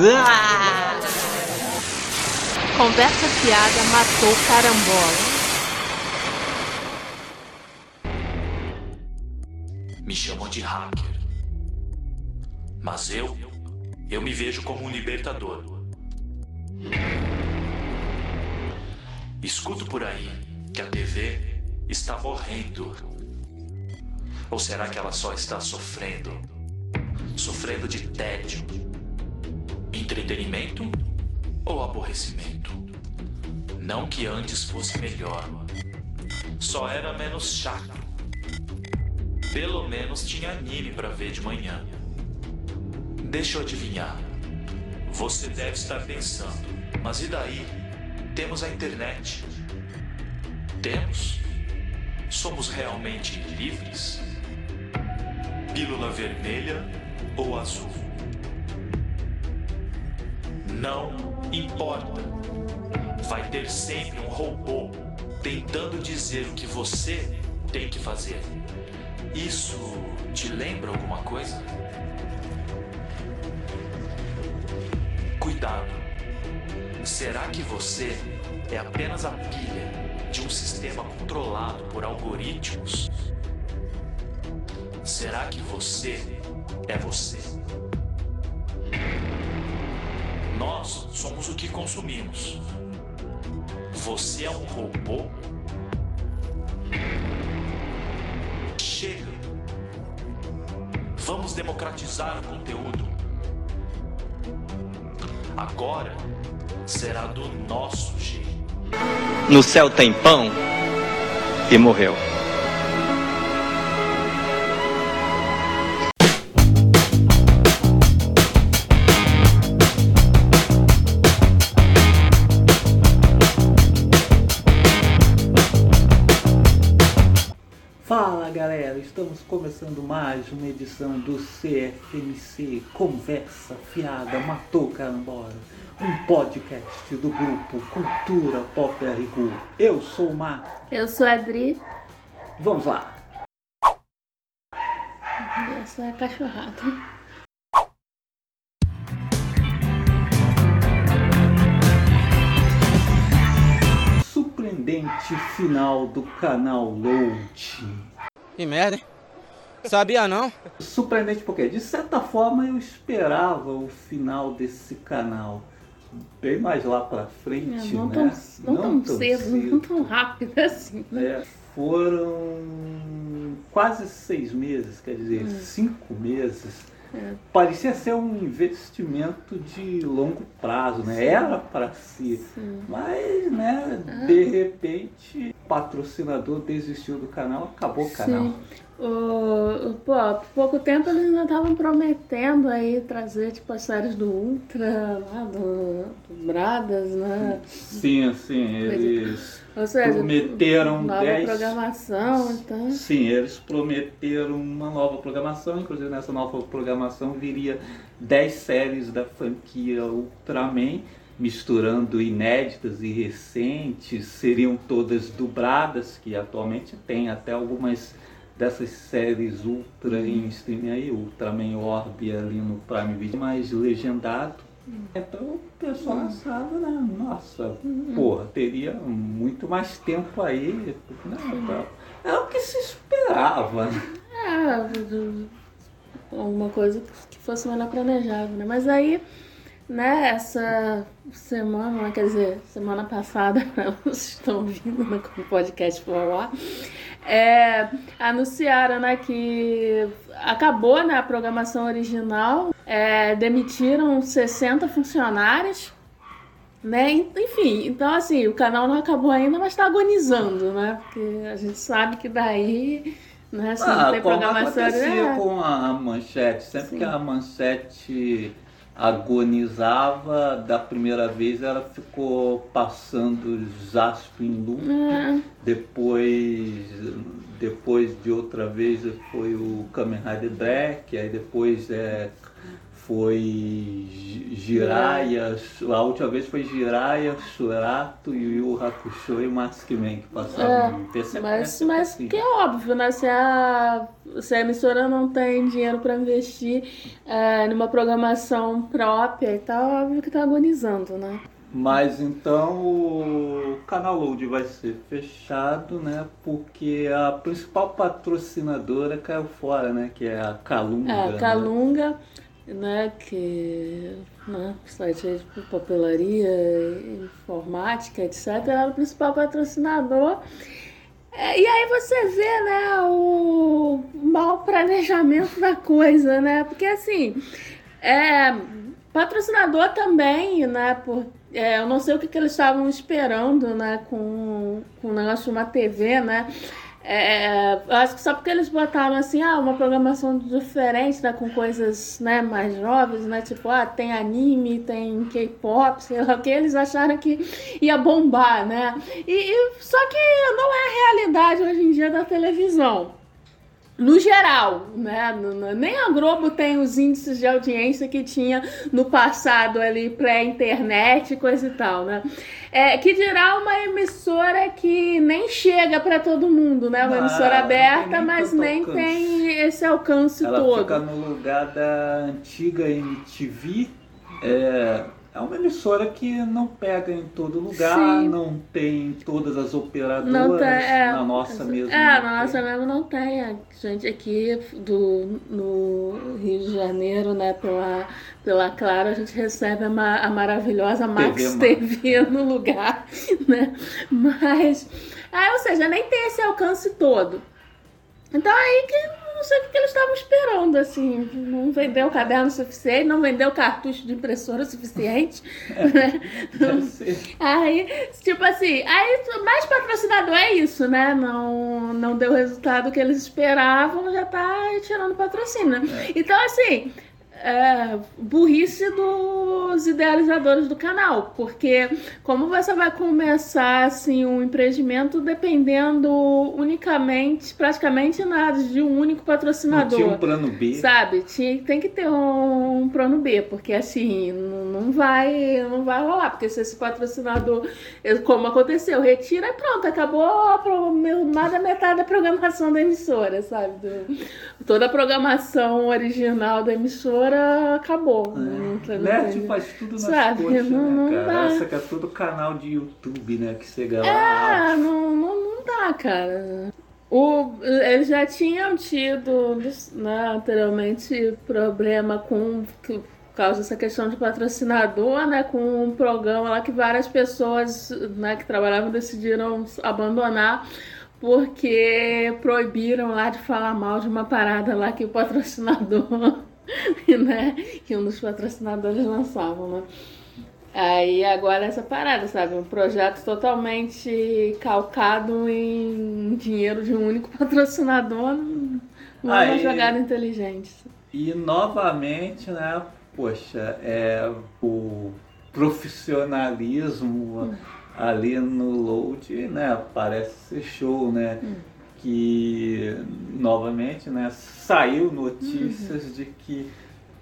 Ah! Conversa fiada matou carambola. Me chamam de hacker. Mas eu, eu me vejo como um libertador. Escuto por aí que a TV está morrendo. Ou será que ela só está sofrendo? Sofrendo de tédio, entretenimento ou aborrecimento? Não que antes fosse melhor, só era menos chato. Pelo menos tinha anime para ver de manhã. Deixa eu adivinhar. Você deve estar pensando, mas e daí? Temos a internet. Temos? Somos realmente livres? Pílula vermelha ou azul? Não importa. Vai ter sempre um robô tentando dizer o que você tem que fazer. Isso te lembra alguma coisa? Cuidado. Será que você é apenas a pilha de um sistema controlado por algoritmos? Será que você é você? Nós somos o que consumimos. Você é um robô? Chega! Vamos democratizar o conteúdo. Agora será do nosso jeito. No céu tem pão e morreu. Estamos começando mais uma edição do CFMC Conversa Fiada Matou Carambola, um podcast do grupo Cultura Pop RU. Eu sou o Marco, Eu sou a Adri. vamos lá. Eu sou a cachorrada. Surpreendente final do canal Load. Que merda, hein? Sabia não? Surpreendente porque, de certa forma, eu esperava o final desse canal bem mais lá pra frente, não né? tão, não tão cedo, não tão rápido assim. É, foram quase seis meses, quer dizer, Hum. cinco meses. É. Parecia ser um investimento de longo prazo, né? Era para si. Mas, né, Ah. de repente, o patrocinador desistiu do canal, acabou o canal. Sim. O, pô, há pouco tempo eles ainda estavam prometendo aí trazer tipo as séries do Ultra, lá do, do Bradas, né? Sim, sim, eles Ou seja, prometeram nova 10 programação, então. Sim, eles prometeram uma nova programação, inclusive nessa nova programação viria 10 séries da franquia Ultraman, misturando inéditas e recentes, seriam todas dubladas, que atualmente tem até algumas dessas séries Ultra em streaming aí, Ultraman Orb ali no Prime Video, mais legendado. Então o pessoal achava, né? Nossa, porra, teria muito mais tempo aí. Né? É o que se esperava. né? É, alguma coisa que fosse melhor planejado, né? Mas aí, né, essa semana, né, quer dizer, semana passada, vocês estão ouvindo né, com o podcast ar, é, anunciaram, né, que acabou, né, a programação original, é, demitiram 60 funcionários, né? Enfim, então assim, o canal não acabou ainda, mas está agonizando, né? Porque a gente sabe que daí, né, se não Ah, tem como programação acontecia é, com a manchete. Sempre Sim. que a manchete agonizava, da primeira vez ela ficou passando Jasper em loop. é, Depois, depois de outra vez foi o Kamen Rider Black, aí depois é, foi Jiraiya, a última vez foi Jiraiya, Shurato, Yu Yu Hakusho e Maskman que passavam no PC. Mas, mas que é óbvio, né? Se a, se a emissora não tem dinheiro para investir é, numa programação própria e tal, óbvio que tá agonizando, né? Mas então o canal Load vai ser fechado, né? Porque a principal patrocinadora caiu fora, né? Que é a Calunga. É, a? Calunga, né, que né, site de papelaria, informática, etc., era o principal patrocinador. É, e aí você vê, né, o mau planejamento da coisa, né? Porque assim, é, patrocinador também, né, por, é, eu não sei o que, que eles estavam esperando, né, com, com o negócio de uma TV, né? É, eu acho que só porque eles botaram assim, ah, uma programação diferente, né, com coisas, né, mais jovens, né, tipo, ah, tem anime, tem K-pop, sei lá o que, eles acharam que ia bombar, né, e, e- só que não é a realidade hoje em dia da televisão. No geral, né? nem a Globo tem os índices de audiência que tinha no passado ali, pré-internet, coisa e tal, né? É, que dirá uma emissora que nem chega para todo mundo, né? Uma Ah, emissora não aberta, nem mas nem alcance. tem esse alcance Ela todo. fica no lugar da antiga MTV. É, é uma emissora que não pega em todo lugar, Sim. não tem todas as operadoras. Tem, é, na nossa mesmo. É, na nossa mesmo não tem. A gente aqui do, no Rio de Janeiro, né, pela, pela Claro, a gente recebe a, ma- a maravilhosa Max Max. TV no lugar, né? Mas, ah, ou seja, nem tem esse alcance todo. Então aí que não sei o que que eles estavam esperando, assim, não vendeu caderno suficiente, não vendeu cartucho de impressora suficiente, né? Deve ser. Aí, tipo assim, aí mais patrocinador é isso, né? Não, não deu o resultado que eles esperavam, já tá tirando patrocínio. né? Então, assim, é, burrice dos idealizadores do canal, porque como você vai começar assim um empreendimento dependendo unicamente, praticamente nada de um único Não patrocinador. tinha um plano B. Sabe, tinha, tem que ter um, um plano B, porque assim, não, não vai não vai rolar, porque se esse patrocinador, como aconteceu, retira e pronto, acabou mais da metade da programação da emissora, sabe? Do- toda a programação original da emissora acabou. Não tem- não Nerd tem- faz tudo nas Sabe, coxas, não- não né, cara? dá. Essa que é todo canal de YouTube, né? Que chega lá. É, não, não, não dá, cara. O, eles já tinham tido né, anteriormente problema com que- por causa dessa questão de patrocinador, né? Com um programa lá que várias pessoas né, que trabalhavam decidiram abandonar porque proibiram lá de falar mal de uma parada lá que o patrocinador, né? Que um dos patrocinadores lançavam, né? Aí agora essa parada, sabe? Um projeto totalmente calcado em dinheiro de um único patrocinador. Não é uma jogada inteligente. E novamente, né? Poxa, é o profissionalismo ali no load, né? Parece ser show, né? Que novamente, né? Saiu notícias de que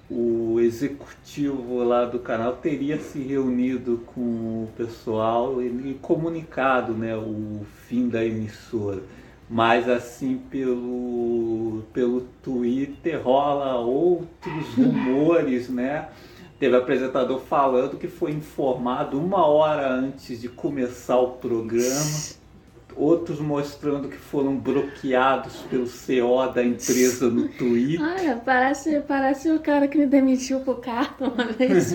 o executivo lá do canal teria se reunido com o pessoal e e comunicado, né? O fim da emissora. Mas assim pelo, pelo Twitter rola outros rumores, né? Teve apresentador falando que foi informado uma hora antes de começar o programa. Outros mostrando que foram bloqueados pelo CO da empresa no Twitter. Olha, parece, parece o cara que me demitiu pro carro uma vez.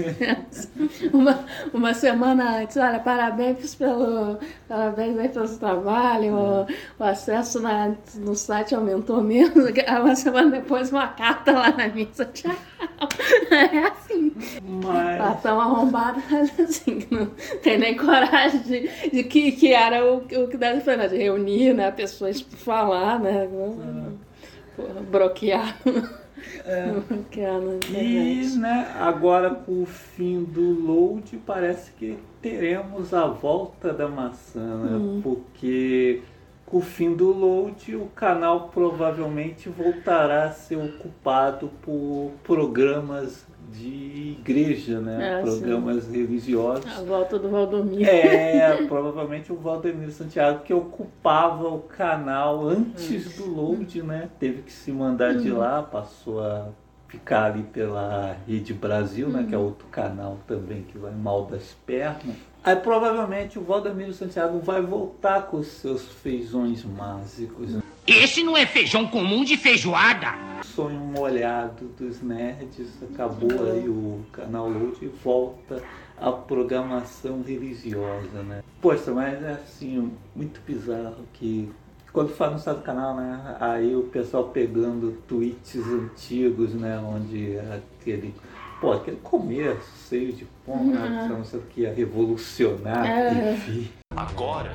uma, uma semana antes. Olha, parabéns pelo, parabéns aí pelo trabalho. O, o acesso na, no site aumentou mesmo. Uma semana depois, uma carta lá na mesa. Tchau. É assim. Mas Patão arrombado, mas assim, não tem nem coragem de, de que, que era o, o que deve fazer, né? de reunir, né? Pessoas falar, né? Porra, bloquear. Bloquear na E né, agora com o fim do load parece que teremos a volta da maçã, né? Hum. Porque com o fim do load, o canal provavelmente voltará a ser ocupado por programas de igreja, né? É, programas religiosos. A volta do Valdomiro. É, provavelmente o Valdemiro Santiago que ocupava o canal antes do load, né? Teve que se mandar de lá, passou a ficar ali pela Rede Brasil, né? Que é outro canal também que vai mal das pernas. Aí provavelmente o Valdemiro Santiago vai voltar com os seus feijões mágicos. Esse não é feijão comum de feijoada. Sonho molhado dos nerds, acabou aí o canal Load e volta a programação religiosa, né? Poxa, mas é assim, muito bizarro que quando fala no estado do canal, né? Aí o pessoal pegando tweets antigos, né? Onde aquele. Pô, aquele começo, seio de pão, né? Não sei o que ia revolucionar a É. TV. Agora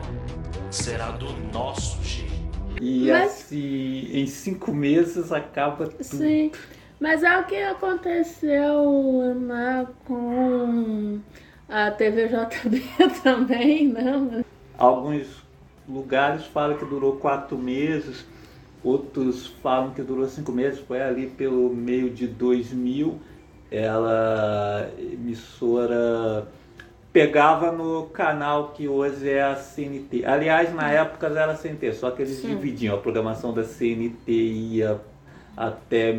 será do nosso jeito. E Mas- assim, em cinco meses acaba tudo. Sim. Mas é o que aconteceu né, com a TVJB também, né? Alguns lugares falam que durou quatro meses, outros falam que durou cinco meses, foi ali pelo meio de 2000, ela, emissora, pegava no canal que hoje é a CNT. Aliás, na época era a CNT, só que eles Sim. dividiam, a programação da CNT ia até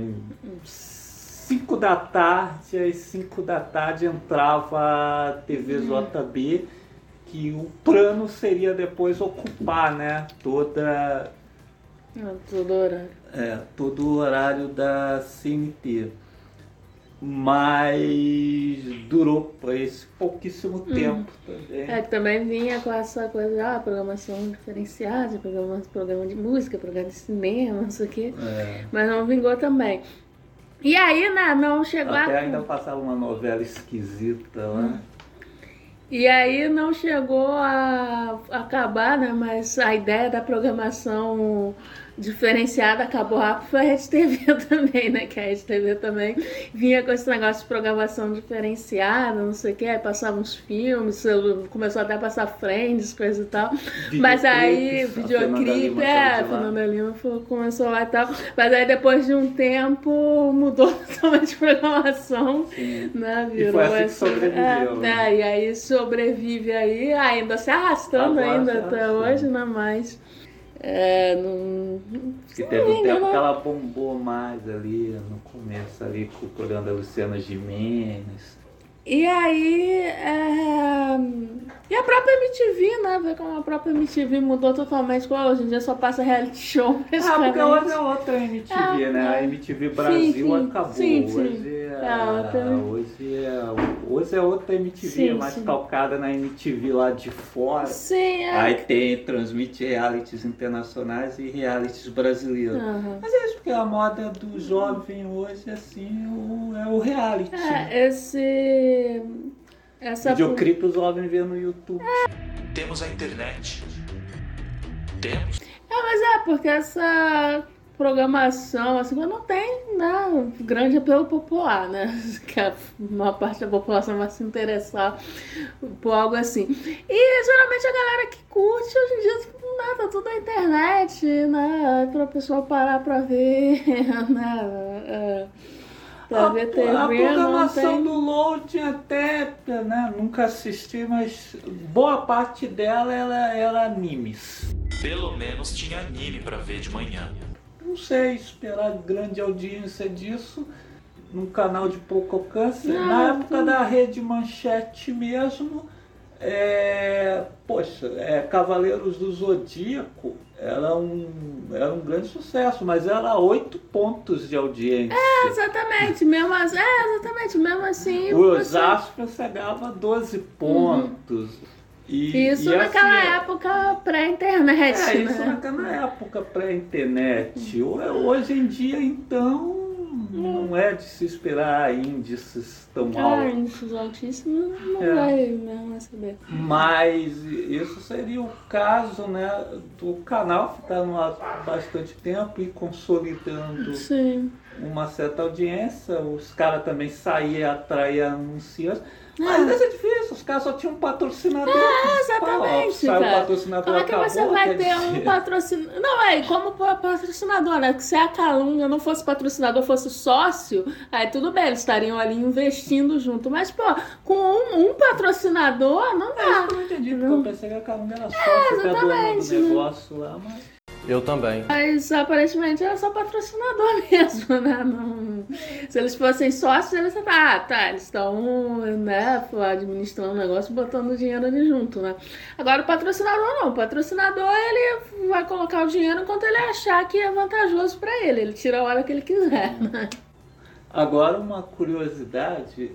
5 da tarde, às 5 da tarde entrava a TV JB, que o plano seria depois ocupar né, toda, Ah, Tudo horário. é, todo o horário da CNT. Mas durou por esse pouquíssimo tempo também. É, que também vinha com essa coisa, ah, programação diferenciada, programa, programa de música, programa de cinema, não sei o quê. É. Mas não vingou também. E aí, né, não chegou Até a... ainda passava uma novela esquisita lá. E aí não chegou a acabar, né? Mas a ideia da programação diferenciada acabou rápido foi a Rede TV também, né? Que a Rede TV também vinha com esse negócio de programação diferenciada, não sei o que, aí passava uns filmes, começou até a passar Friends, coisa e tal. Mas aí, videoclipe, Lima é, de. Fernanda Lima foi- começou lá e tal. Mas aí depois de um tempo mudou totalmente a programação, Sim. né? E foi assim sobreviveu, é, né? é, e aí sobrevive aí, ainda se arrastando Agora ainda até hoje, né? Mas é, não, Que teve um tempo não- que ela bombou mais ali, no começo ali, com o programa da Luciana Gimenez. E aí, é, e a própria MTV, né? Ver como a própria MTV mudou totalmente. Hoje em dia só passa reality show, Ah, porque hoje é outra MTV, É, né? A. MTV Brasil sim. acabou. Sim, sim. Hoje, é, É, hoje, é, hoje é outra MTV, Sim, mais sim. calcada na MTV lá de fora. Sim, é. Aí tem, transmite realities internacionais e realities brasileiros. Aham. Mas é isso, porque a moda do jovem hoje, assim, o- é o reality. né? É, esse. Essa. Videoclipe os jovens vê no YouTube. Temos a internet. Temos É, mas é, porque essa programação, assim, não tem, né, grande apelo popular, né? Que a maior parte da população vai se interessar por algo assim. E geralmente a galera que curte hoje em dia, tipo, né, tá tudo na internet, né? Aí pra pessoa parar pra ver, né? é, Pra A, ver TV, a não programação tem. do Load até, né, nunca assisti, mas boa parte dela ela era animes. Pelo menos tinha anime pra ver de manhã. Não sei esperar grande audiência disso num canal de pouco alcance. Não, Na época não. da Rede Manchete mesmo, é, poxa, é, Cavaleiros do Zodíaco era um, era um grande sucesso, mas era oito pontos de audiência. Exatamente, mesmo é, exatamente, mesmo assim. O Osasco chegava a 12 pontos. E, Isso e naquela assim, época pré-internet, É, isso né? naquela época pré-internet. Ho- Hoje em dia, então, não é de se esperar índices tão Ah, altos. índices altíssimos não É. vai mesmo saber. Mas isso seria o caso né, do canal ficar no ar bastante tempo e consolidando Sim. uma certa audiência, os caras também saíam atrair anunciantes. Mas é difícil, os caras só tinham um patrocinador. É, exatamente, o cara. patrocinador Como é que você acabou, vai quer ter um patrocinador? Não, é, como pa- patrocinador, né? Que se a Calunga não fosse patrocinador, fosse sócio, aí tudo bem, eles estariam ali investindo junto. Mas, pô, com um, um patrocinador, não É isso dá. que eu não entendi, porque Não. eu pensei que a Calunga era é, do exatamente, né? negócio lá, mas... Eu também. Mas aparentemente era só patrocinador mesmo, né? Não... Se eles fossem sócios, eles ah, tá, eles estão, né, administrando o negócio, botando o dinheiro ali junto, né? Agora o patrocinador não, o patrocinador ele vai colocar o dinheiro enquanto ele achar que é vantajoso pra ele, ele tira a hora que ele quiser, né? Agora, uma curiosidade: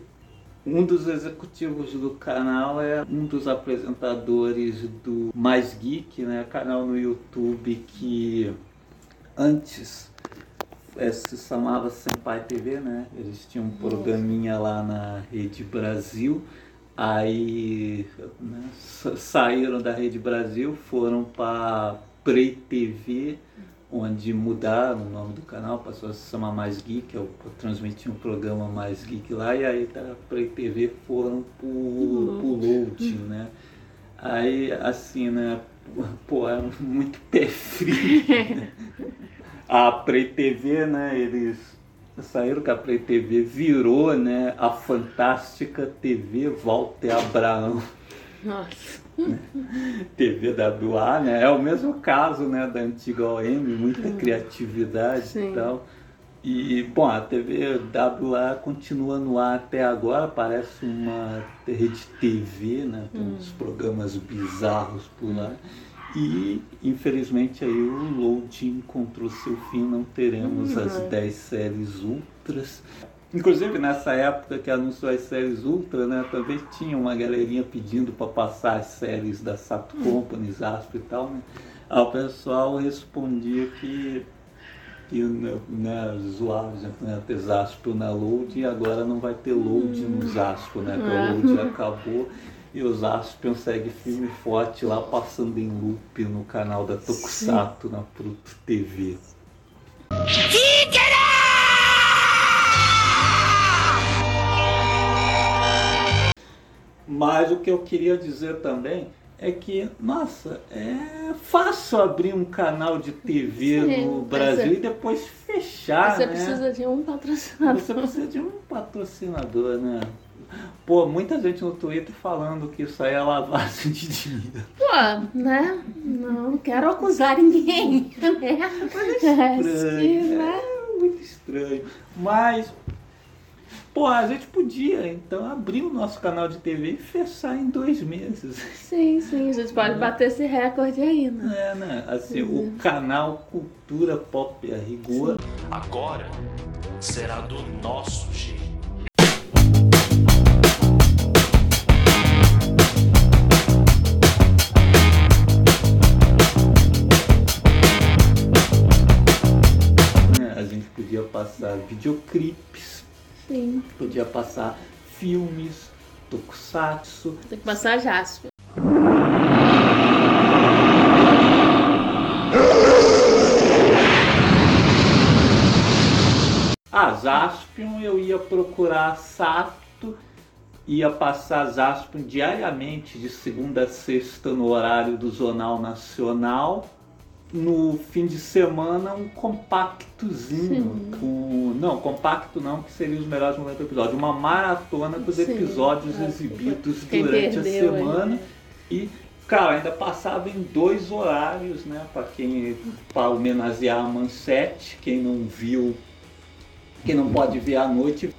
um dos executivos do canal é um dos apresentadores do Mais Geek, né? Canal no YouTube que antes eh, se chamava Senpai TV, né? Eles tinham um programinha lá na Rede Brasil. Aí né, sa- saíram da Rede Brasil, foram para Play TV, onde mudaram o nome do canal, passou a se chamar Mais Geek, eu transmiti um programa Mais Geek lá, e aí da Play TV foram pro, pro Load, né? Aí, assim, né, pô, é muito pé frio. a Play TV, né, eles saíram que a Play TV virou, né, a fantástica TV Walter Abraão. Nossa. TVWA, né? É o mesmo caso, né, da antiga OM, muita criatividade Sim. e tal. E, bom, a TVWA continua no ar até agora, parece uma rede TV, né? Tem uns programas bizarros por lá. E, infelizmente, aí o Load encontrou seu fim, não teremos as 10 séries ultras. Inclusive, nessa época que anunciou as séries Ultra, né, também tinha uma galerinha pedindo para passar as séries da Sato Company, Zasp e tal, né? Aí o pessoal respondia que, que né, né, zoava, né, ter Zasp na Load e agora não vai ter Load no Zasp, né? Que É. o Load acabou e o Zaspion segue firme e forte lá, passando em loop no canal da Tokusatsu, na Pluto TV. Que eu queria dizer também é que, nossa, é fácil abrir um canal de TV Sim, no mas Brasil é- e depois fechar, Você né? precisa de um patrocinador. Você precisa de um patrocinador, né? Pô, muita gente no Twitter falando que isso aí é lavagem de dinheiro. Pô, né? Não quero acusar ninguém, né? É, sim, né? É muito estranho. Mas, pô, a gente podia então abrir o nosso canal de TV e fechar em dois meses. Sim, sim, a gente pode bater esse recorde aí, né? É, né? Assim, o canal Cultura Pop a Rigor. Agora será do nosso jeito. Né? A gente podia passar videoclipes, Sim. podia passar filmes, tokusatsu. Tem que passar Jasper. Ah, Zaspion eu ia procurar Sato, ia passar Zaspion diariamente de segunda a sexta no horário do Jornal Nacional. No fim de semana um compactozinho com. Não, compacto não, que seria os melhores 90 episódios. Uma maratona dos Sim. episódios É, exibidos durante a perdeu aí, semana. né? E, cara, ainda passava em dois horários, né? Para quem. para homenagear a Manchete, quem não viu, quem não pode ver à noite.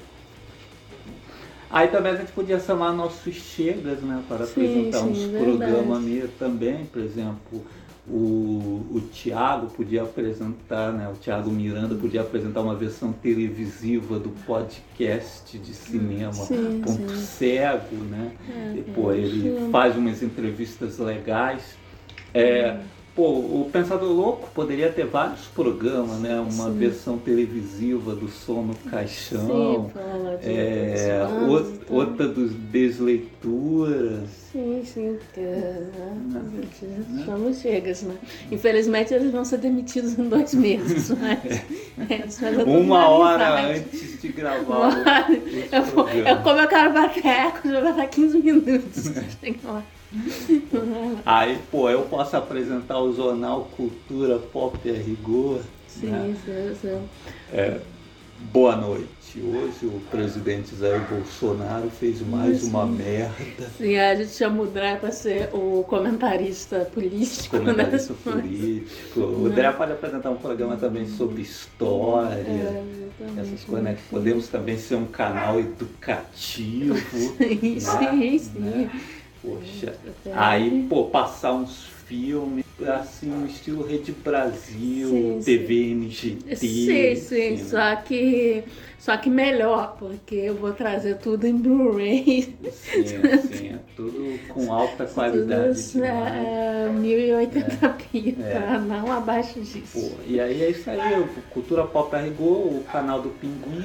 Aí também a gente podia chamar nossos chegas, né? Para Sim, apresentar sim, uns verdade. programas também, por exemplo. O, o Tiago podia apresentar, né? O Tiago Miranda podia apresentar uma versão televisiva do podcast de cinema Sim, Ponto sim. Cego, né? É, Depois é, ele faz umas entrevistas legais. É, Pô, o Pensador Louco poderia ter vários programas, né? Uma Sim. versão televisiva do Som no Caixão. Sim, fala de É, outros o- fãs e tal. outra dos Desleituras. Sim, sim, porque né, somos chegas, né? Infelizmente eles vão ser demitidos em dois meses, mas tudo Uma hora antes de gravar Uma- o Eu, eu como eu quero bater, eu vou dar 15 minutos. Chega lá. Aí, pô, eu posso apresentar o jornal Cultura Pop a Rigor. Sim, né? sim, sim. É, boa noite. Hoje o presidente Jair Bolsonaro fez mais Sim. uma merda. Sim, a gente chama o Dré para ser o comentarista político. Comentarista né? político. O Dré pode apresentar um programa também sobre história. É. Essas coisas, né? Que podemos também ser um canal educativo. Sim, sim, sim. Poxa. Aí, pô, passar uns filmes, assim, no estilo Rede Brasil, Sim, TV NGT. Sim, sim, assim, né? só que só que melhor, porque eu vou trazer tudo em Blu-ray. Sim, sim, é tudo com alta qualidade. Tudo demais. é, 1080p, É. tá? não abaixo disso. Pô, e aí é isso aí, Cultura Pop Arrigou, o canal do Pinguim,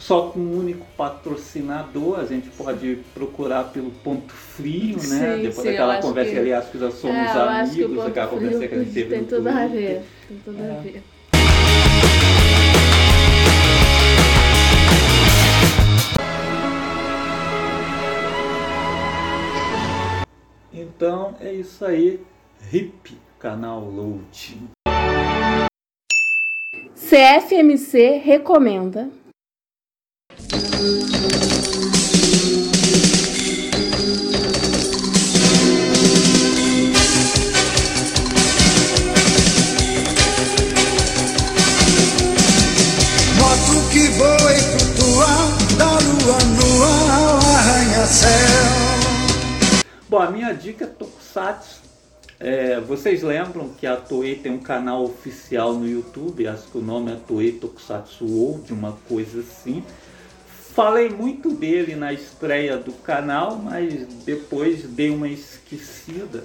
só com um único patrocinador, a gente pode procurar pelo ponto frio, né? Sim, Depois sim, daquela conversa que- aliás, que já somos é, amigos, aquela conversa que a gente teve tem tudo a ver. Tem tudo a É. ver. Então é isso aí, RIP, canal Load. CFMC recomenda. Bom, a minha dica é Tokusatsu. É, vocês lembram que a Toei tem um canal oficial no YouTube, acho que o nome é Toei Tokusatsu World, uma coisa assim. Falei muito dele na estreia do canal, mas depois dei uma esquecida.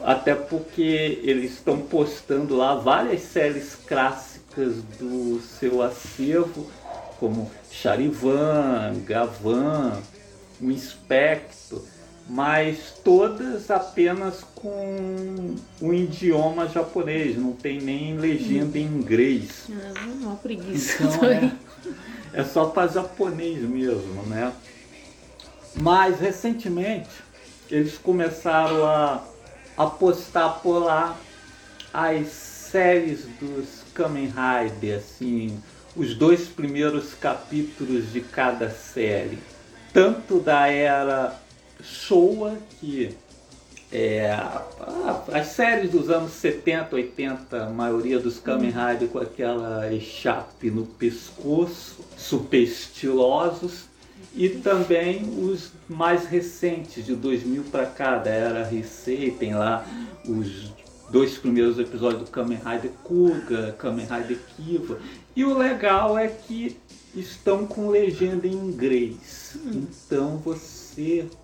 Até porque eles estão postando lá várias séries clássicas do seu acervo, como Charivan, Gavan, o Inspector, mas todas apenas com o idioma japonês, não tem nem legenda em inglês. Ah, uma preguiça. Então é, é só para japonês mesmo, né? Mas recentemente eles começaram a apostar por lá as séries dos Kamen Rider, assim, os dois primeiros capítulos de cada série, tanto da era Showa, que é, as séries dos anos 70, 80, a maioria dos Kamen Rider com aquela echape no pescoço, super estilosos, e também os mais recentes, de 2000 para cá, da era Heisei, tem lá os dois primeiros episódios do Kamen Rider Kuga, Kamen Rider Kiva. E o legal é que estão com legenda em inglês. Então você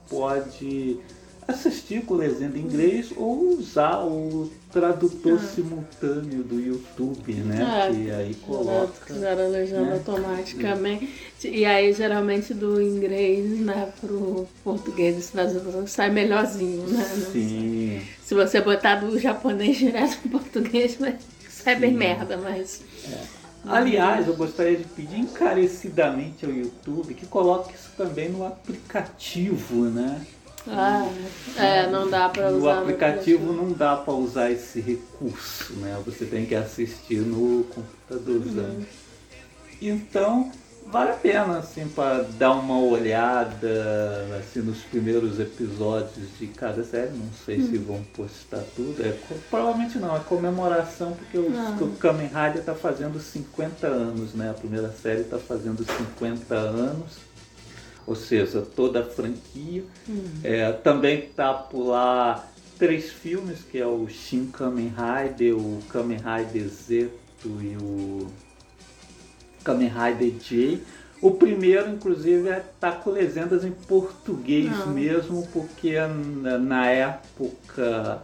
pode assistir com legenda em inglês ou usar o tradutor simultâneo do YouTube, né? É, que aí Coloca. coloca. Fizeram a legenda né? automaticamente. E aí, geralmente, do inglês né, pro português Unidos sai melhorzinho, né? Sim. Se você botar do japonês direto pro português, vai sai bem merda, mas. Aliás, eu gostaria de pedir encarecidamente ao YouTube que coloque isso também no aplicativo, né? Ah, é, não dá pra No usar. aplicativo não dá para usar esse recurso, né? Você tem que assistir no computadorzão. Então, vale a pena assim para dar uma olhada assim nos primeiros episódios de cada série. Não sei se vão postar tudo. É, provavelmente não, é comemoração porque o, o Kamen Rider tá fazendo 50 anos, né? A primeira série tá fazendo 50 anos. Ou seja, toda a franquia. É, também tá por lá três filmes, que é o Shin Kamen Rider, o Kamen Rider Zeto e o Kamen Rider J. O primeiro, inclusive, é, tá com legendas em português Ah. mesmo, porque na época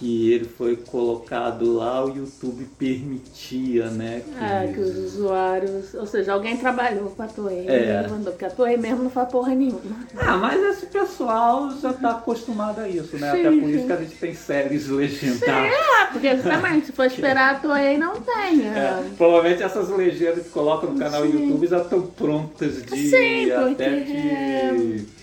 que ele foi colocado lá, o YouTube permitia, né? É, que os usuários. Ou seja, alguém trabalhou com a Toei É. e mandou, porque a Toei mesmo não faz porra nenhuma. Ah, mas esse pessoal já tá acostumado a isso, né? Sim, Até por sim. isso que a gente tem séries legendadas. Ah, porque justamente, se for esperar a Toei, não tem. É, provavelmente essas legendas que colocam no canal Sim. YouTube já estão prontas de Sim, até porque- de.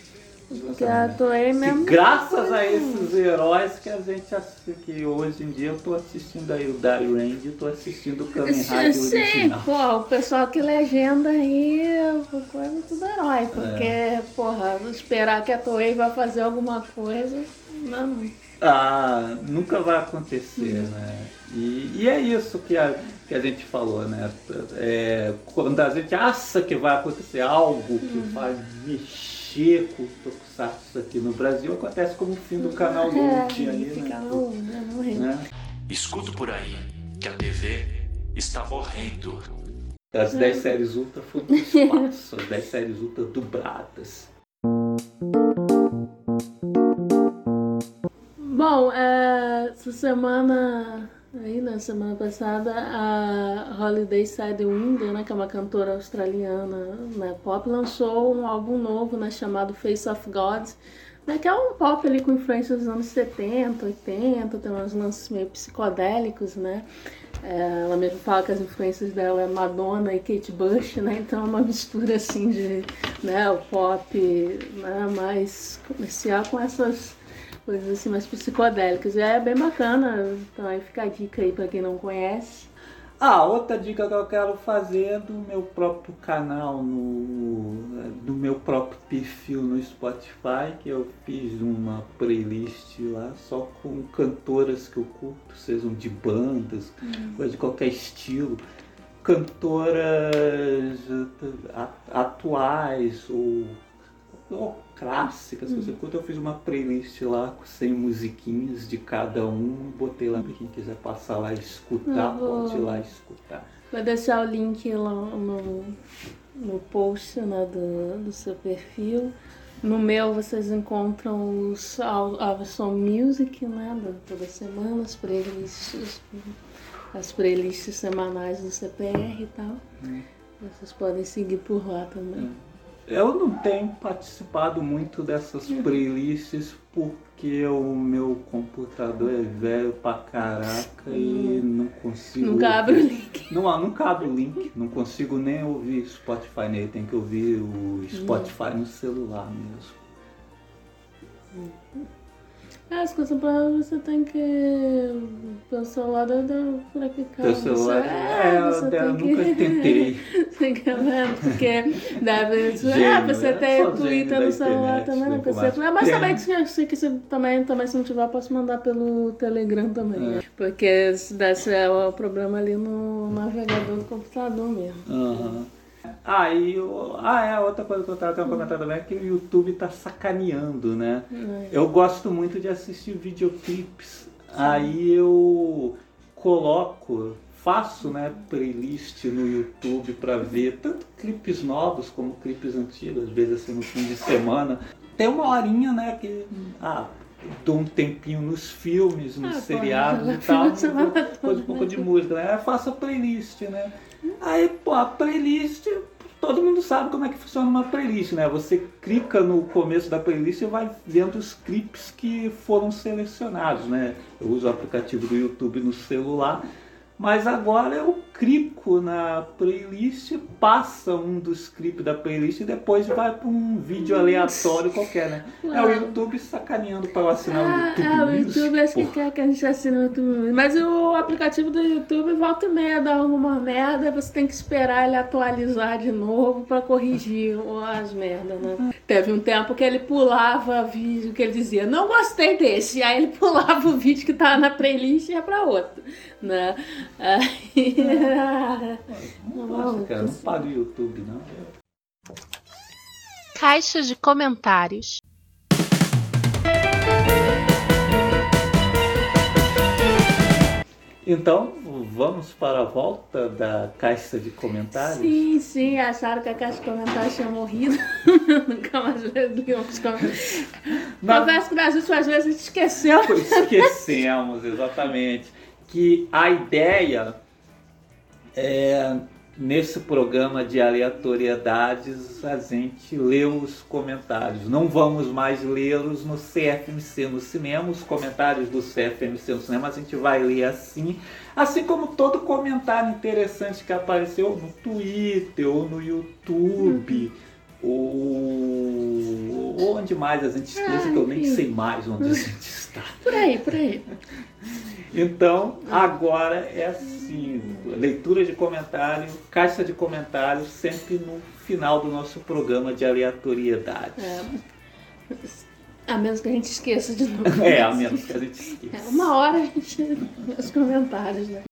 Porque a Toei Que mesmo. graças a esses heróis que a gente assiste, que hoje em dia eu tô assistindo aí o Dario Range tô assistindo o Kamen Rider Sim, original. pô, o pessoal que legenda aí, coisa tudo herói, porque, É. porra, esperar que a Toei vai fazer alguma coisa, não. Ah, nunca vai acontecer, né? E, e é isso que a, que a gente falou, né? É, quando a gente acha que vai acontecer algo que vai mexer com o Tokusatsu aqui no Brasil, acontece como o fim do canal É, Ulti aí, fica né? no, né, né? Escuto por aí que a TV está morrendo. As 10 séries Ultra foram do espaço, as 10 séries Ultra dubladas. Bom, é, essa semana, aí na semana passada, a Holiday Sidewinder, né, que é uma cantora australiana né, pop, lançou um álbum novo né, chamado Face of God, né, que é um pop ali com influências dos anos 70, 80, tem uns lances meio psicodélicos, né? É, ela mesmo fala que as influências dela é Madonna e Kate Bush, né? Então é uma mistura assim de né, o pop né, mais comercial com essas coisas assim mais psicodélicas. E é bem bacana, então aí fica a dica aí pra quem não conhece. Ah, outra dica que eu quero fazer é do meu próprio canal, no, do meu próprio perfil no Spotify, que eu fiz uma playlist lá só com cantoras que eu curto, sejam de bandas, ou de qualquer estilo. Cantoras a- atuais ou, ou clássicas, se você curta, eu fiz uma playlist lá com 100 musiquinhas de cada um, botei lá pra quem quiser passar lá e escutar, Eu vou- pode ir lá escutar. Vou deixar o link lá no, no post né, do, do seu perfil. No meu vocês encontram os, a, a versão music, né? da- Toda semana, as playlists, as playlists semanais do CPR e tal. Vocês podem seguir por lá também. Eu não tenho participado muito dessas playlists porque o meu computador é velho pra caraca e não consigo. Nunca abre o link. Não, nunca abre o link. Não consigo nem ouvir Spotify nele. Tem que ouvir o Spotify no celular mesmo. As coisas pra você tem que. Pelo celular deve pra clicar. Teu celular. Você, É, eu, você eu tem nunca que- tentei. Fica vendo? Porque deve. Gênio, você é tem Twitter no celular também, né, precisa. é? Mas Tem. também, se, se, que se, também, também, se não tiver, eu posso mandar pelo Telegram também. É. Porque se desse é o problema ali no navegador do computador mesmo. Aham. Ah, e o- ah, é, outra coisa que eu tava tendo comentado também é que o YouTube tá sacaneando, né? Eu gosto muito de assistir videoclipes. Aí eu coloco, faço, né, playlist no YouTube pra ver tanto clipes novos como clipes antigos, às vezes assim no fim de semana. Tem uma horinha, né, que ah, dou um tempinho nos filmes, nos Ah, seriados e tal, final de semana coisa um pouco de música, né? Aí faço a playlist, né? Aí, pô, a playlist, todo mundo sabe como é que funciona uma playlist, né? Você clica no começo da playlist e vai vendo os clipes que foram selecionados, né? Eu uso o aplicativo do YouTube no celular, mas agora eu clico na playlist, passa um dos clipes da playlist e depois vai para um vídeo aleatório qualquer, né? É o YouTube sacaneando para eu assinar o Ah, YouTube é, o YouTube acho que quer que a gente assine o YouTube. Mas o aplicativo do YouTube volta e meia dá alguma merda, você tem que esperar ele atualizar de novo pra corrigir o- as merdas, né? Teve um tempo que ele pulava vídeo que ele dizia, não gostei desse, aí ele pulava o vídeo que tava na playlist e ia pra outro, né? Aí... Nossa, cara, não paga o YouTube, não. Caixa de comentários. Então, vamos para a volta da caixa de comentários? Sim, sim, acharam que a caixa de comentários tinha morrido. Nunca mais liam os comentários. Confesso que das últimas vezes a gente esqueceu. Esquecemos, exatamente. Que a ideia é, nesse programa de aleatoriedades, a gente lê os comentários. Não vamos mais lê-los no CFMC no cinema, os comentários do CFMC no cinema a gente vai ler assim. Assim como todo comentário interessante que apareceu no Twitter ou no YouTube. Ou onde mais a gente esqueça, que eu nem sei mais onde a gente está. Por aí, por aí. Então, agora é assim, leitura de comentário, caixa de comentários, sempre no final do nosso programa de aleatoriedade. É. A menos que a gente esqueça de novo. É, a menos que a gente É, esqueça. uma hora a gente os comentários, né?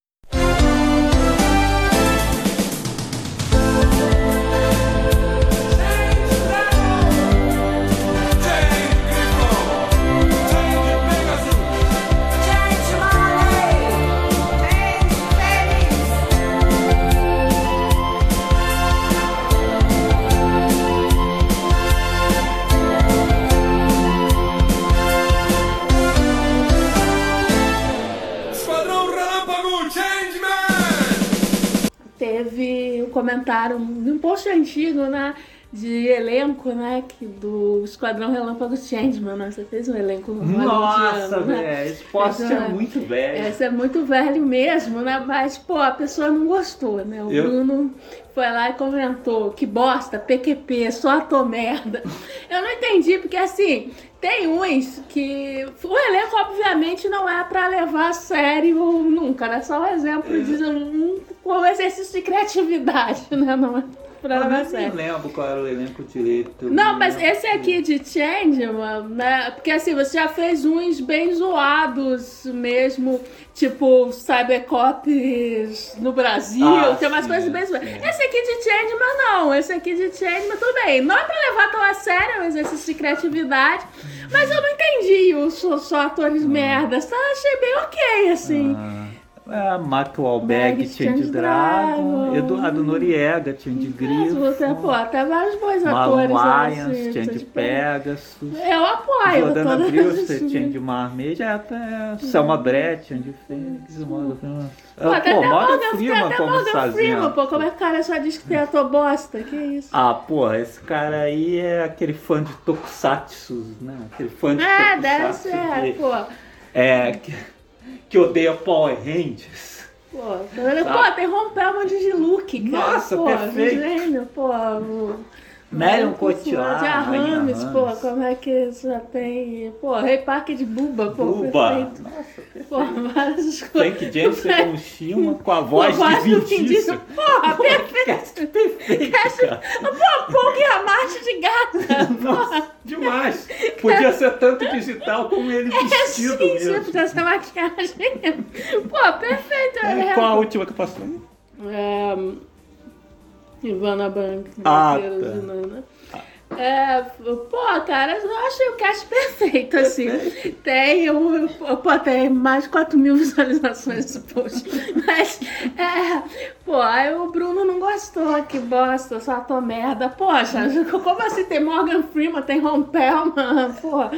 Um comentário num post antigo, né? De elenco, né? Que do Esquadrão Relâmpago Changeman, né? Você fez um elenco Nossa, né? velho, esse post é muito velho. Esse é muito velho mesmo, né? Mas, pô, a pessoa não gostou, né? O Eu- Bruno foi lá e comentou que bosta, PQP, só ator merda. Eu não entendi, porque assim, tem uns que. O elenco, obviamente, não é pra levar a sério nunca, né? Só um exemplo de um, um exercício de criatividade, né? Não é Eu levar a nem sério. lembro qual era o elenco direito. Não, mas esse aqui de Changeman, né? Porque assim, você já fez uns bem zoados mesmo, tipo Cybercops no Brasil, Ah, tem umas sim, coisas bem zoadas. Esse aqui de Changeman não, esse aqui de Changeman, tudo bem. Não é pra levar tão a sério, é um exercício de criatividade, mas eu não entendi os só, só atores merdas, tá? Achei bem ok, assim. Ah, é, Wahlberg, Meg, Change Change Dragon, Dragon. Eduardo Noriega, Mas você, Grifo, pô, até vários bons Marlon atores. Wayans, assim, Change tipo, Pegasus. Eu apoio Jordana Brewster, Change Marmee, já até Selma Brett, Change Fênix, Morgan Freeman. Pô, até Pô, Morgan Freeman até como Morgan. Freeman, pô, como é que o cara só diz que tem ator bosta? Que isso? Ah, pô, esse cara aí é aquele fã de Tokusatsu, né? Aquele fã de É, deve Tokusatsu ser, que, pô. é, que, que odeia Power Rangers. Pô, tá vendo? pô, tem Rompelman de Luke, cara. Nossa, pô, perfeito. Gênio, pô. O- Marion o- Cotillard, De Rainha Arames, pô, como é que já tem. Pô, Rei Parque de Buba, pô. Buba. Perfeito. Nossa, Pô, várias coisas. Frank Jensen como Shima com a Pô, voz voz de do Vin Vin Diesel. Diesel. Porra, perfeito. Perfeito, cara. Pô, Pong e a marcha de gata. Nossa, demais. Podia ser tanto digital como ele vestido Sim, sim, mesmo. essa maquiagem. Pô, perfeito. É, é. Qual a última que passou? É, Ivana Bank. Ah, tá. Nana. É, pô, cara, eu achei o cast perfeito, assim. Tem, um, pô, tem mais de 4 mil visualizações esse post. Mas, é, pô, aí o Bruno não gostou, que bosta, só tô merda. Poxa, como assim? Tem Morgan Freeman, tem Ron Perlman, pô.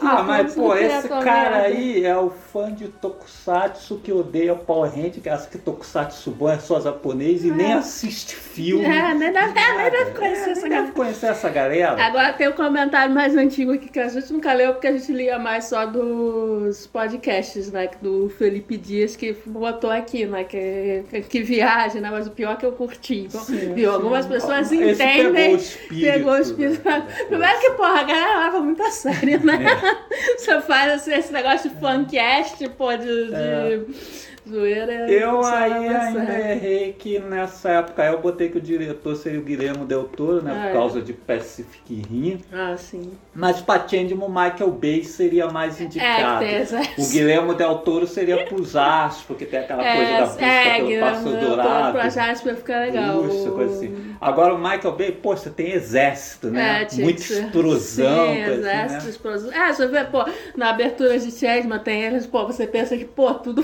Ah, mas pô, esse cara merda. aí é o fã de Tokusatsu que odeia Power Ranger, que acha que Tokusatsu bom é só japonês e nem assiste filme. É, nem deve, é, nem deve conhecer É, essa nem galera. deve conhecer essa galera. Agora tem um comentário mais antigo aqui que a gente nunca leu porque a gente lia mais só dos podcasts, né? Do Felipe Dias que botou aqui, né? Que, que viagem, né? Mas o pior é que eu curti. Então, viu? Algumas pessoas Esse entendem. pegou o espírito, Pegou o espírito. né? Primeiro que, porra, a galera leva muito a sério, né? É. Você faz assim, esse negócio de fancast, pô, de, de zoeira. Eu você aí ainda errei que nessa época eu botei que o diretor seria o Guilherme Del Toro, né? Ah, por é. causa de Pacific Rim. Ah, sim. Mas pra Changeman, o Michael Bay seria mais indicado. É, tem essa- O Guilherme Del Toro seria pros astros, porque tem aquela coisa da busca é, pelo Guilherme Pássaro Del Toro Dourado. pra Jasper fica legal. Puxa, coisa assim. Agora o Michael Bay, poxa, tem exército, né? É, Muita explosão, Sim, coisa exército, assim, né? explosão. É, você vê, pô, na abertura de Chesma tem eles, pô, você pensa que, pô, tudo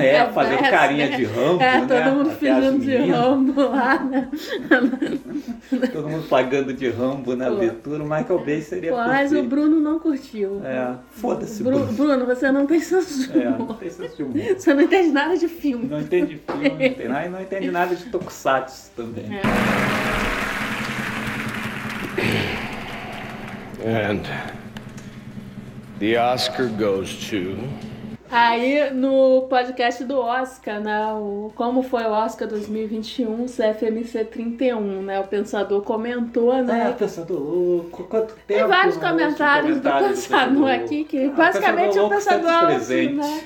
É, fazer Parece, carinha né? de Rambo, É, né? todo mundo Até fingindo de. Rambo lá, né? Todo mundo pagando de Rambo na Pô. abertura. O Michael Bay seria Pô, mas o. Bruno não curtiu. É, foda-se, Bru- Bruno. Bruno, você não tem senso de É, não humor. tem senso de humor. Você não entende nada de filme. Não entende filme, não entende nada, e não entende nada de Tokusatsu também. É. And the Oscar goes to. Aí no podcast do Oscar, né? O, como foi o Oscar 2021, CFMC 31, né? O pensador comentou, É, né? pensador louco, quanto tempo. Tem vários não ouço comentários do comentários pensador Pensador aqui, que. Ah, basicamente é Pensador o Louco pensador sempre assim, presente. né?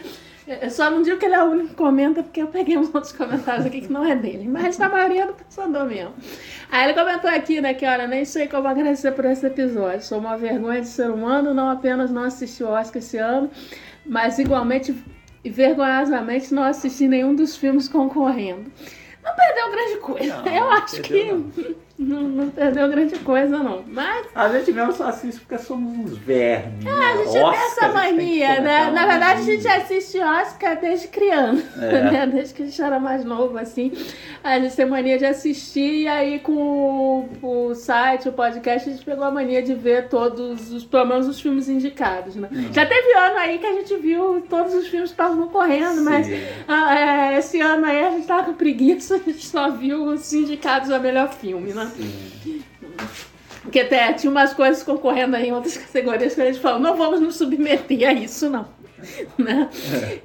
Eu só não digo que ele é o único que comenta, porque eu peguei uns outros comentários aqui que não é dele, mas na maioria é do pensador mesmo. Aí ele comentou aqui, né, que olha, nem sei como agradecer por esse episódio. Sou uma vergonha de ser humano, não apenas não assisti o Oscar esse ano, mas igualmente e vergonhosamente não assisti nenhum dos filmes concorrendo. Não perdeu grande coisa. Não, eu acho que não, não perdeu grande coisa, não. Mas A gente mesmo só assiste porque somos uns vermes. É, a gente tem essa mania, né? Na verdade, a gente assiste Oscar desde criança, É. né? Desde que a gente era mais novo, assim. A gente tem mania de assistir e aí com o, o site, o podcast, a gente pegou a mania de ver todos os, pelo menos os filmes indicados, né? Hum. Já teve ano aí que a gente viu todos os filmes que estavam concorrendo, mas Sim. ah, é, esse ano aí a gente tava com preguiça, a gente só viu os indicados a melhor filme, né? Porque até tinha umas coisas concorrendo aí em outras categorias que a gente falou, não vamos nos submeter a isso, não. Né?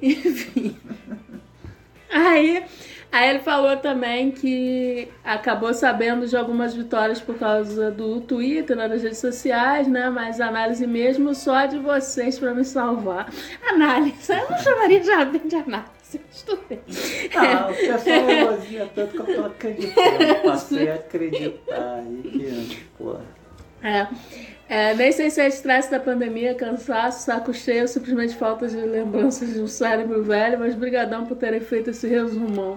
Enfim. Aí, aí ele falou também que acabou sabendo de algumas vitórias por causa do Twitter, né, nas redes sociais, né? Mas análise mesmo só de vocês pra me salvar. Análise, eu não chamaria bem de análise. Estudei. Ah, o pessoal elogia tanto que eu tô acreditando. Passei a acreditar aí que, pô. É. É, nem sei se é estresse da pandemia, cansaço, saco cheio, simplesmente falta de lembranças de um cérebro velho, mas brigadão por terem feito esse resumão.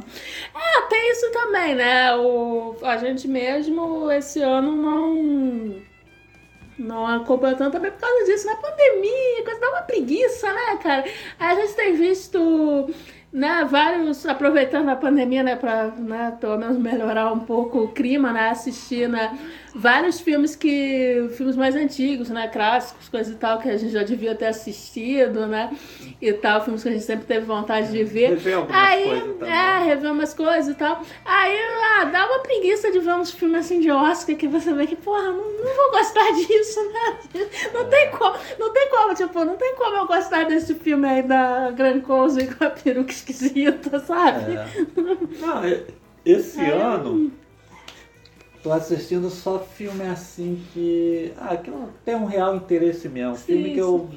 É, tem isso também, né? O, a gente mesmo esse ano não não acompanhou tanto também por causa disso, na pandemia, coisa dá uma preguiça, né, cara? A gente tem visto, né, vários, aproveitando a pandemia, né, pra, né, pelo menos melhorar um pouco o clima, né, assistir, né, vários filmes que, filmes mais antigos, né, clássicos, coisa e tal, que a gente já devia ter assistido, né, e tal, filmes que a gente sempre teve vontade de ver. Rever algumas Aí, coisas é, rever umas coisas e tal. Aí, ah, dá uma preguiça de ver uns filmes assim de Oscar que você vê que, porra, não, não vou gostar disso, né? Não tem como, não tem como, tipo, não tem como eu gostar desse filme aí da Grand Cozy com a peruca esquisita, sabe? É. Não, e- esse Aí, ano tô assistindo só filme assim que. Ah, que não tem um real interesse mesmo. Sim, filme que eu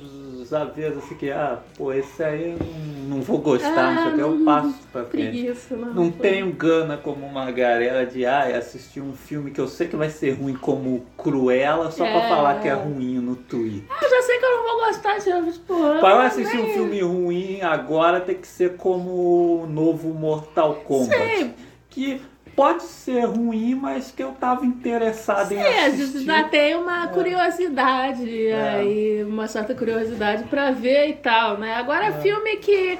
já vejo assim que, ah, pô, esse aí eu não, não vou gostar, não sei o que, eu não- passo pra frente. Preguiça, né? Não tenho gana como uma galera de ah, assistir um filme que eu sei que vai ser ruim como Cruella só pra É. falar que é ruim no Twitter. Eu já sei que eu não vou gostar de tipo, Pra eu assistir um nem- filme ruim agora tem que ser como o novo Mortal Kombat. Sim. Que pode ser ruim, mas que eu tava interessado em É, assistir. já tem uma curiosidade É. aí, uma certa curiosidade pra ver e tal, né? Agora, É. filme que.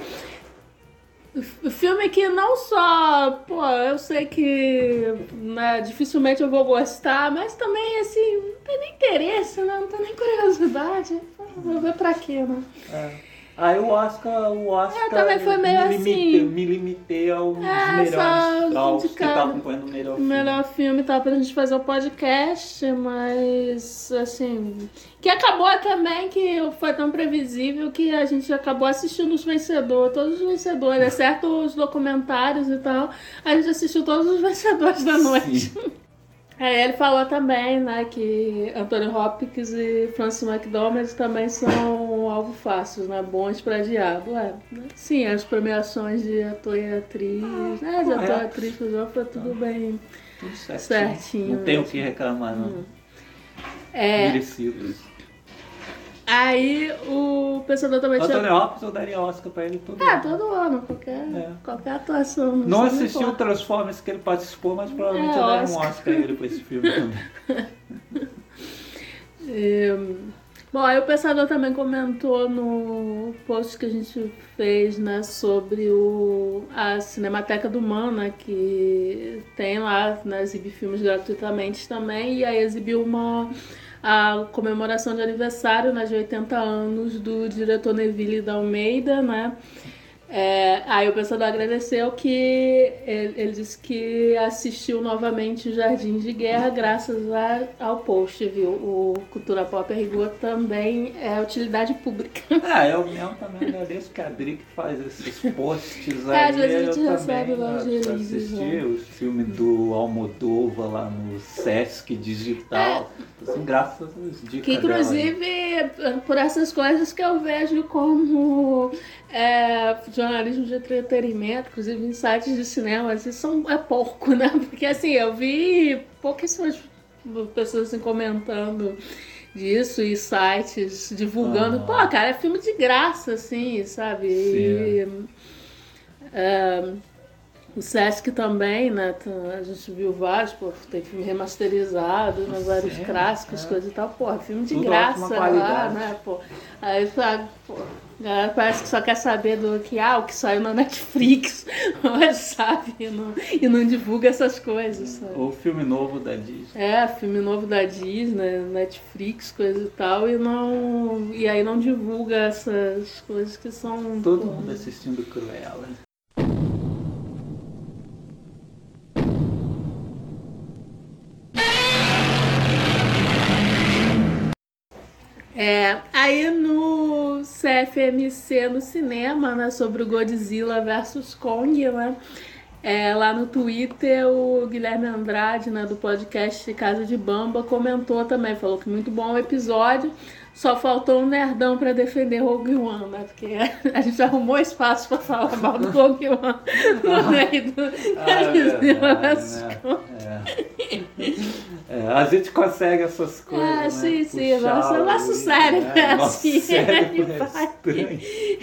Filme que não só, pô, eu sei que né, dificilmente eu vou gostar, mas também, assim, não tem nem interesse, né? Não tem nem curiosidade. Vou ver pra quê, né? É. Aí o Oscar, o Oscar É, também foi meio me, limitei, assim. me limitei aos É, melhores, aos que estavam acompanhando o melhor filme. melhor filme tá pra gente fazer o podcast, mas assim. Que acabou também, que foi tão previsível que a gente acabou assistindo os vencedores, todos os vencedores, exceto os documentários e tal. A gente assistiu todos os vencedores da noite. Aí ele falou também, né, que Anthony Hopkins e Francis McDormand também são alvo fácil, né, bons pra diabo. É, né? Sim, as premiações de ator e atriz, né, de ator e correto. atriz, foi tudo bem. Tudo certinho. Certinho Não tenho o que reclamar, não. É, Merecidos. aí o pensador também Antônio tinha... Hopkins eu daria Oscar pra ele todo É, ano. todo ano, qualquer, É. qualquer atuação. Não sei assisti o. Transformers que ele participou, mas provavelmente É, eu daria um Oscar. A ele pra esse filme também. É, Bom, aí o Pensador também comentou no post que a gente fez, né, sobre o, a Cinemateca do Mana, que tem lá, né, exibir filmes gratuitamente também, e aí exibiu uma a comemoração de aniversário, né, de 80 anos do diretor Neville da Almeida, né, é, aí o pensador agradeceu que ele, ele, disse que assistiu novamente o Jardim de Guerra graças a, ao post, viu? O Cultura Pop Rigor também é utilidade pública. Ah, eu mesmo também agradeço que a Drick faz esses posts aí. É, às vezes a gente recebe também, lá releases, assisti né? o filme do Almodóvar lá no Sesc Digital. Assim, graças às dicas Que dela inclusive, por essas coisas que eu vejo como é, jornalismo de entretenimento, inclusive em sites de cinema, assim, são, é pouco, né? Porque assim, eu vi pouquíssimas pessoas assim, comentando disso e sites divulgando. Ah. Pô, cara, é filme de graça, assim, sabe? E, é, o Sesc também, né? tá- A gente viu vários, pô, tem filme remasterizado, né, vários Sim, clássicos, é. coisa e tal. Porra, filme de Tudo graça lá, né? Pô. Aí, sabe, pô, a galera parece que só quer saber do que, ah, o que saiu na Netflix, mas sabe? E não, e não divulga essas coisas, sabe? O filme novo da Disney. É, filme novo da Disney, Netflix, coisa e tal, e não. E aí não divulga essas coisas que são. Todo pô, mundo assistindo Cruella. É, aí no CFMC no cinema, né, sobre o Godzilla versus Kong, né? É, lá no Twitter, o Guilherme Andrade, né, do podcast Casa de Bamba, comentou também, falou que muito bom o episódio, só faltou um nerdão pra defender Rogue One, né? Porque a gente arrumou espaço pra falar mal do Rogue One no meio do Ah, é verdade, né? É. É, a gente consegue essas coisas. Ah, né? sim, sim. Nosso, o- nosso cérebro é nosso assim. ele, é vai- estranho.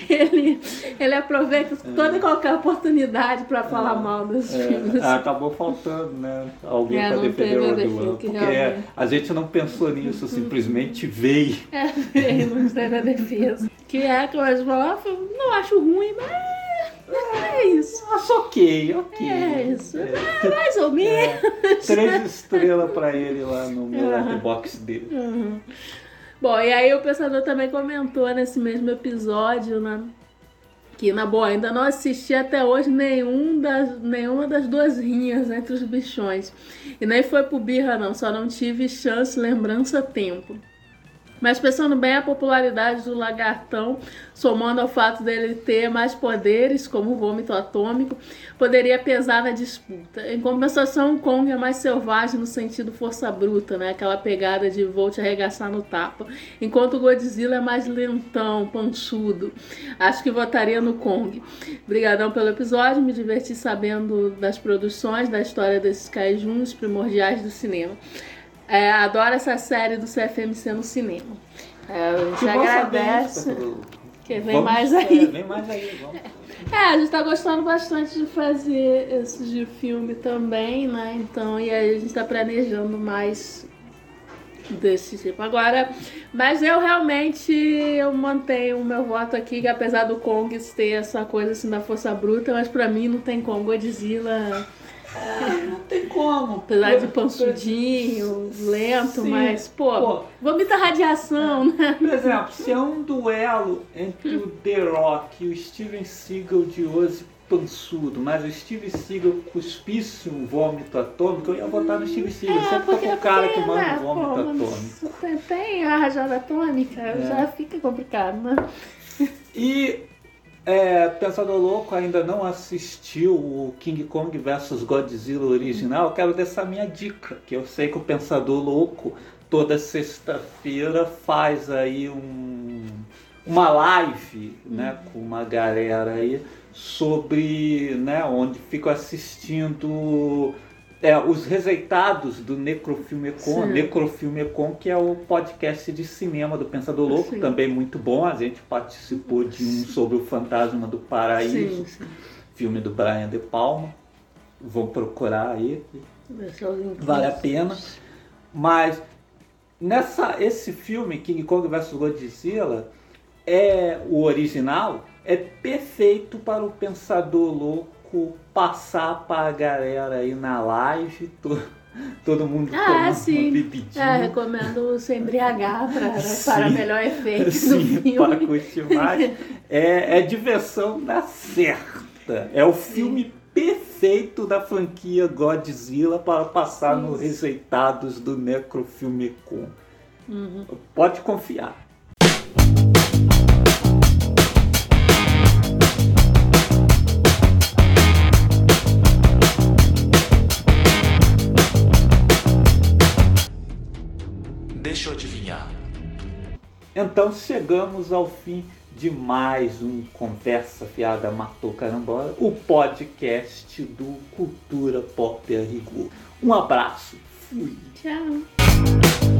ele, ele aproveita toda e qualquer oportunidade pra falar mal dos filmes. É, acabou faltando, né? Alguém É, pra não defender o Rogue One. que Porque realmente- a gente não pensou nisso, simplesmente veio. É, ele não teve a defesa. Que é que eu falar, não acho ruim, mas é isso. Acho ok, ok. É isso. É. É, mais ou menos. Três estrelas pra ele lá no meu Aham. letterbox dele. Uhum. Bom, e aí o pensador também comentou nesse mesmo episódio, né? Que, na boa, ainda não assisti até hoje nenhum das, nenhuma das duas rinhas entre os bichões. E nem foi por birra, não, só não tive chance, lembrança, tempo. Mas pensando bem, a popularidade do lagartão, somando ao fato dele ter mais poderes, como o vômito atômico, poderia pesar na disputa. Em compensação, o Kong é mais selvagem no sentido força bruta, né? Aquela pegada de vou te arregaçar no tapa. Enquanto o Godzilla é mais lentão, pançudo. Acho que votaria no Kong. Obrigadão pelo episódio, me diverti sabendo das produções, da história desses caijuns primordiais do cinema. É, adoro essa série do CFMC no cinema. É, a gente Que bom saber agradece. isso, Pedro. Que vem Vamos- mais é, aí. vem mais aí, vamos. É, a gente tá gostando bastante de fazer esses de filme também, né? Então, e aí a gente tá planejando mais desse tipo. Agora, mas eu realmente eu mantenho o meu voto aqui, que apesar do Kong ter essa coisa assim da força bruta, mas pra mim não tem como. Godzilla, Não tem como. apesar de pansudinho, lento, Sim. mas, pô, Pô. vomita radiação, né? Por exemplo, se é um duelo entre o The Rock e o Steven Seagal de hoje pançudo, mas o Steven Seagal cuspisse um vômito atômico, eu ia votar no Steven Seagal. Sempre tô com o cara que manda né, um vômito pô, atômico. Tem, tem a rajada atômica, É. já fica complicado, né? E é, Pensador Louco ainda não assistiu o King Kong vs Godzilla original. Eu quero deixar minha dica, que eu sei que o Pensador Louco toda sexta-feira faz aí um, uma live, né, com uma galera aí sobre, né, onde fico assistindo é, os rejeitados do Necrofilmecon. Necrofilmecon, que é o podcast de cinema do Pensador Louco, Sim. também muito bom. A gente participou de um sobre o Fantasma do Paraíso, Sim, sim. filme do Brian De Palma. Vou procurar aí, vale a pena. Mas nessa esse filme King Kong vs Godzilla é o original é perfeito para o pensador louco passar para a galera aí na live to, todo mundo Ah, tomando sim. bebidinha É, recomendo se embriagar pra, Sim. para melhor efeito Sim, do filme. para curtir mais. É, é diversão da certa. É o filme perfeito da franquia Godzilla para passar no Rejeitados do Necrofilmecon. Uhum. Pode confiar. Então chegamos ao fim de mais um Conversa Fiada Matou Carambola, o podcast do Cultura Pop a Rigor. Um abraço. Fui. Tchau.